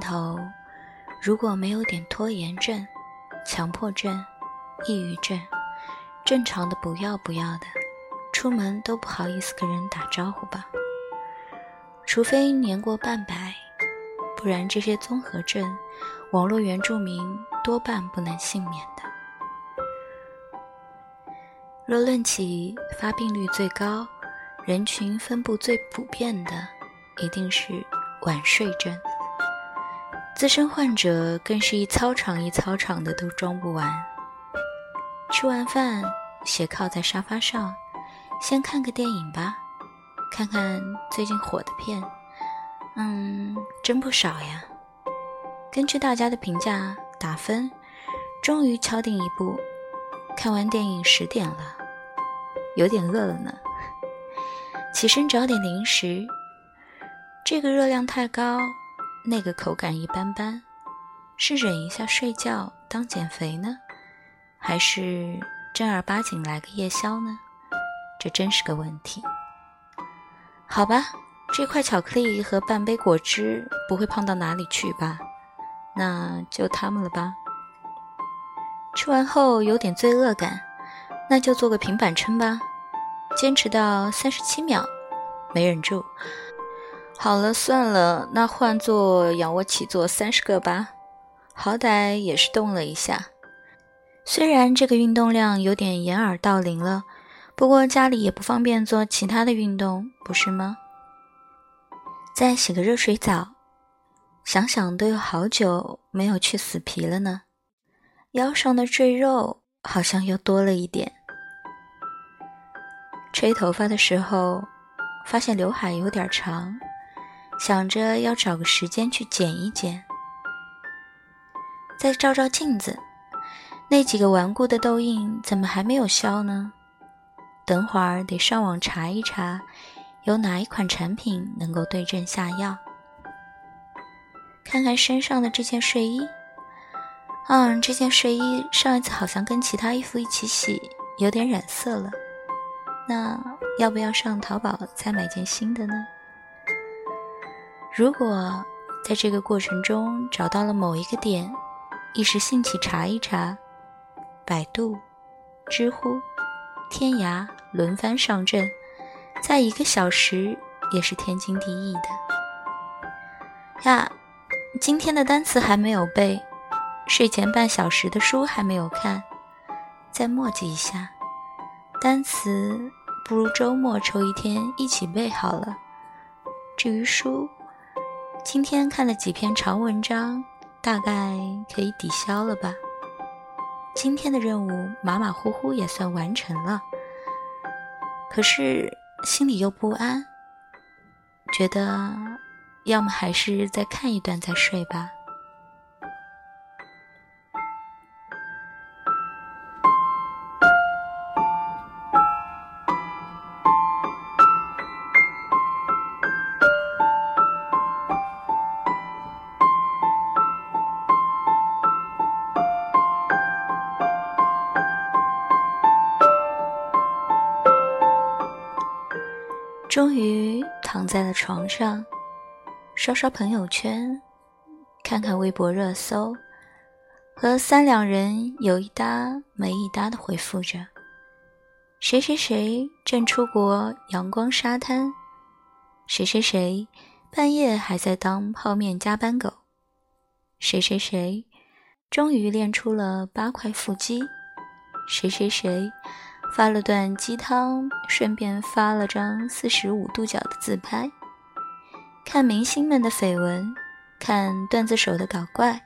头，如果没有点拖延症、强迫症、抑郁症，正常的不要不要的，出门都不好意思跟人打招呼吧。除非年过半百，不然这些综合症，网络原住民多半不能幸免的。若论起发病率最高、人群分布最普遍的，一定是晚睡症。资深患者更是一操场一操场的都装不完。吃完饭，斜靠在沙发上，先看个电影吧，看看最近火的片。嗯，真不少呀。根据大家的评价打分，终于敲定一部。看完电影十点了。有点饿了呢，起身找点零食。这个热量太高，那个口感一般般，是忍一下睡觉当减肥呢，还是正儿八经来个夜宵呢？这真是个问题。好吧，这块巧克力和半杯果汁不会胖到哪里去吧？那就它们了吧。吃完后有点罪恶感。那就做个平板撑吧，坚持到三十七秒，没忍住。好了，算了，那换做仰卧起坐三十个吧，好歹也是动了一下。虽然这个运动量有点掩耳盗铃了，不过家里也不方便做其他的运动，不是吗？再洗个热水澡，想想都有好久没有去死皮了呢，腰上的赘肉好像又多了一点。吹头发的时候，发现刘海有点长，想着要找个时间去剪一剪。再照照镜子，那几个顽固的痘印怎么还没有消呢？等会儿得上网查一查，有哪一款产品能够对症下药。看看身上的这件睡衣，嗯，这件睡衣上一次好像跟其他衣服一起洗，有点染色了。那要不要上淘宝再买件新的呢？如果在这个过程中找到了某一个点，一时兴起查一查，百度、知乎、天涯轮番上阵，在一个小时也是天经地义的。呀，今天的单词还没有背，睡前半小时的书还没有看，再墨迹一下单词。不如周末抽一天一起背好了。至于书，今天看了几篇长文章，大概可以抵消了吧。今天的任务马马虎虎也算完成了，可是心里又不安，觉得要么还是再看一段再睡吧。终于躺在了床上，刷刷朋友圈，看看微博热搜，和三两人有一搭没一搭的回复着：“谁谁谁正出国阳光沙滩，谁谁谁半夜还在当泡面加班狗，谁谁谁终于练出了八块腹肌，谁谁谁。”发了段鸡汤，顺便发了张四十五度角的自拍。看明星们的绯闻，看段子手的搞怪，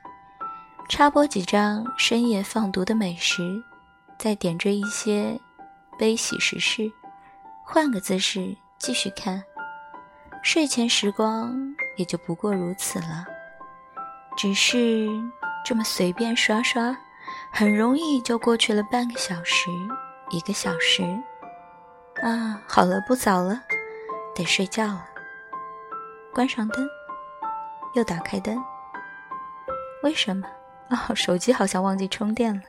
插播几张深夜放毒的美食，再点缀一些悲喜时事，换个姿势继续看。睡前时光也就不过如此了，只是这么随便刷刷，很容易就过去了半个小时。一个小时，啊，好了，不早了，得睡觉了。关上灯，又打开灯。为什么？哦，手机好像忘记充电了。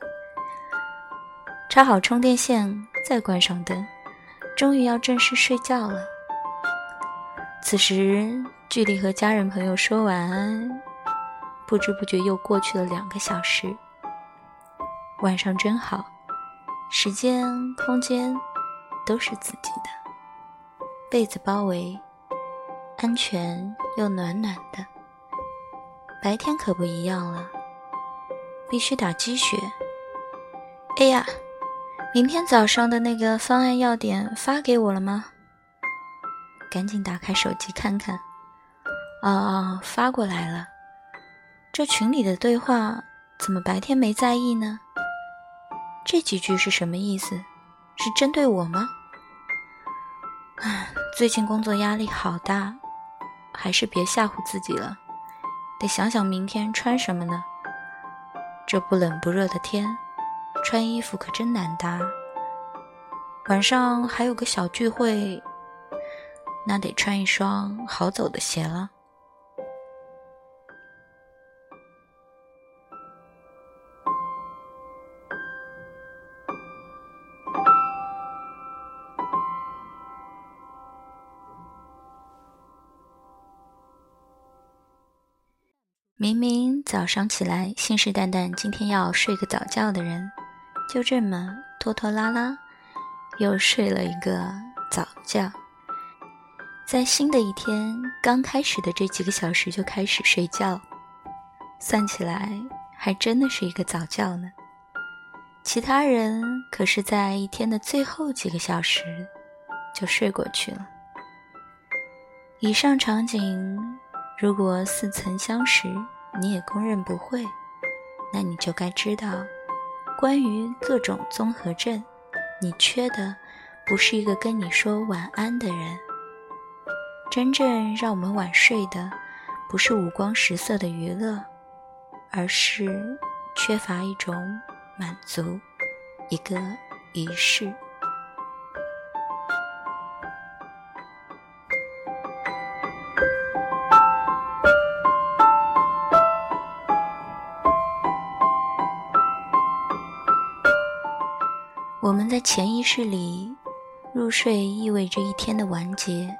插好充电线，再关上灯，终于要正式睡觉了。此时，距离和家人朋友说晚安不知不觉又过去了两个小时。晚上真好，时间、空间都是自己的，被子包围，安全又暖暖的。白天可不一样了，必须打鸡血。哎呀，明天早上的那个方案要点发给我了吗？赶紧打开手机看看。哦哦，发过来了。这群里的对话怎么白天没在意呢？这几句是什么意思？是针对我吗？唉，最近工作压力好大，还是别吓唬自己了。得想想明天穿什么呢？这不冷不热的天，穿衣服可真难搭。晚上还有个小聚会，那得穿一双好走的鞋了。明明早上起来信誓旦旦今天要睡个早觉的人，就这么拖拖拉拉又睡了一个早觉。在新的一天刚开始的这几个小时就开始睡觉，算起来还真的是一个早觉呢。其他人可是在一天的最后几个小时就睡过去了。以上场景。如果似曾相识，你也公认不会，那你就该知道，关于各种综合症，你缺的不是一个跟你说晚安的人。真正让我们晚睡的，不是五光十色的娱乐，而是缺乏一种满足，一个仪式。我们在潜意识里，入睡意味着一天的完结。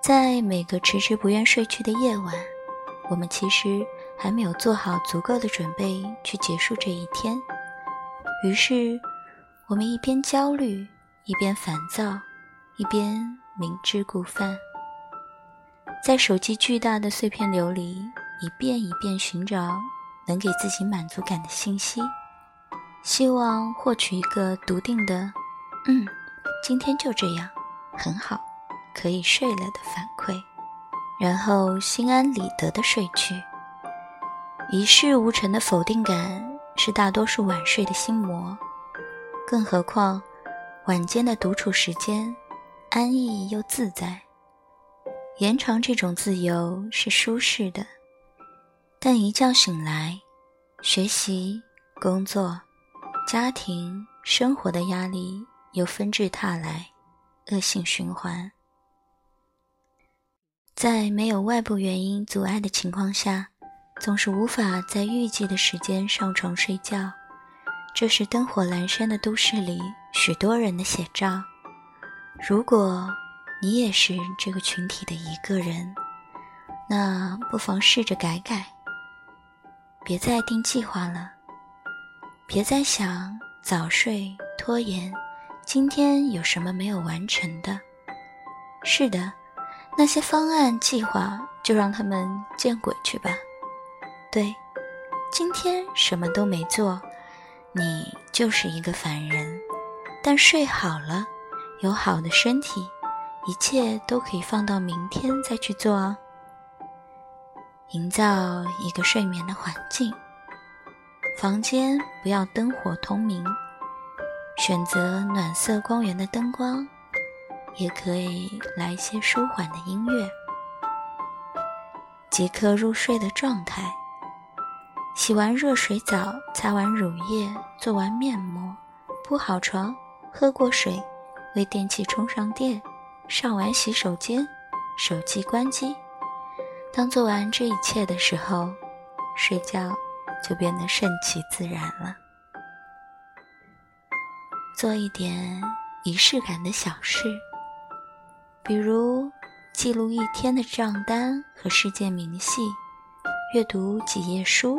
在每个迟迟不愿睡去的夜晚，我们其实还没有做好足够的准备去结束这一天。于是，我们一边焦虑，一边烦躁，一边明知故犯，在手机巨大的碎片流里，一遍一遍寻找能给自己满足感的信息。希望获取一个笃定的“嗯，今天就这样，很好，可以睡了”的反馈，然后心安理得的睡去。一事无成的否定感是大多数晚睡的心魔，更何况晚间的独处时间安逸又自在，延长这种自由是舒适的，但一觉醒来，学习工作。家庭生活的压力又纷至沓来，恶性循环。在没有外部原因阻碍的情况下，总是无法在预计的时间上床睡觉。这是灯火阑珊的都市里许多人的写照。如果你也是这个群体的一个人，那不妨试着改改，别再定计划了。别再想早睡拖延，今天有什么没有完成的？是的，那些方案计划就让他们见鬼去吧。对，今天什么都没做，你就是一个凡人。但睡好了，有好的身体，一切都可以放到明天再去做。营造一个睡眠的环境。房间不要灯火通明，选择暖色光源的灯光，也可以来一些舒缓的音乐，即刻入睡的状态。洗完热水澡，擦完乳液，做完面膜，铺好床，喝过水，为电器充上电，上完洗手间，手机关机。当做完这一切的时候，睡觉。就变得顺其自然了。做一点仪式感的小事，比如记录一天的账单和事件明细，阅读几页书，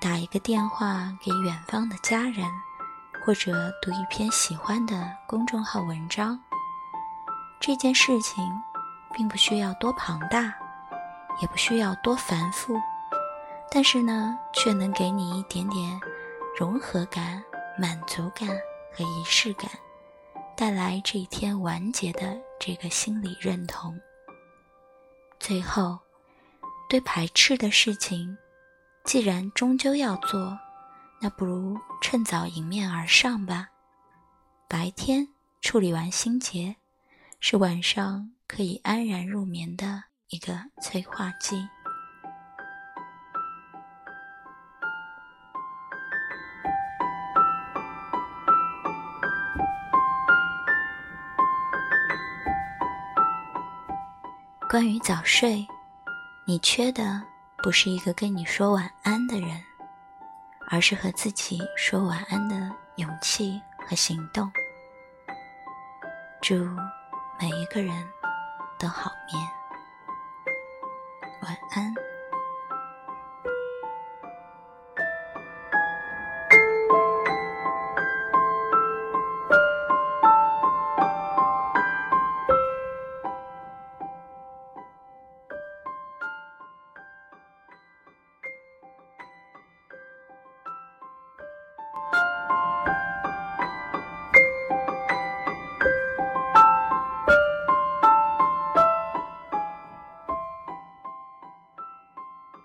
打一个电话给远方的家人，或者读一篇喜欢的公众号文章。这件事情并不需要多庞大，也不需要多繁复，但是呢，却能给你一点点融合感、满足感和仪式感，带来这一天完结的这个心理认同。最后，对排斥的事情，既然终究要做，那不如趁早迎面而上吧。白天处理完心结。是晚上可以安然入眠的一个催化剂。关于早睡，你缺的不是一个跟你说晚安的人，而是和自己说晚安的勇气和行动。祝。每一个人都好眠，晚安。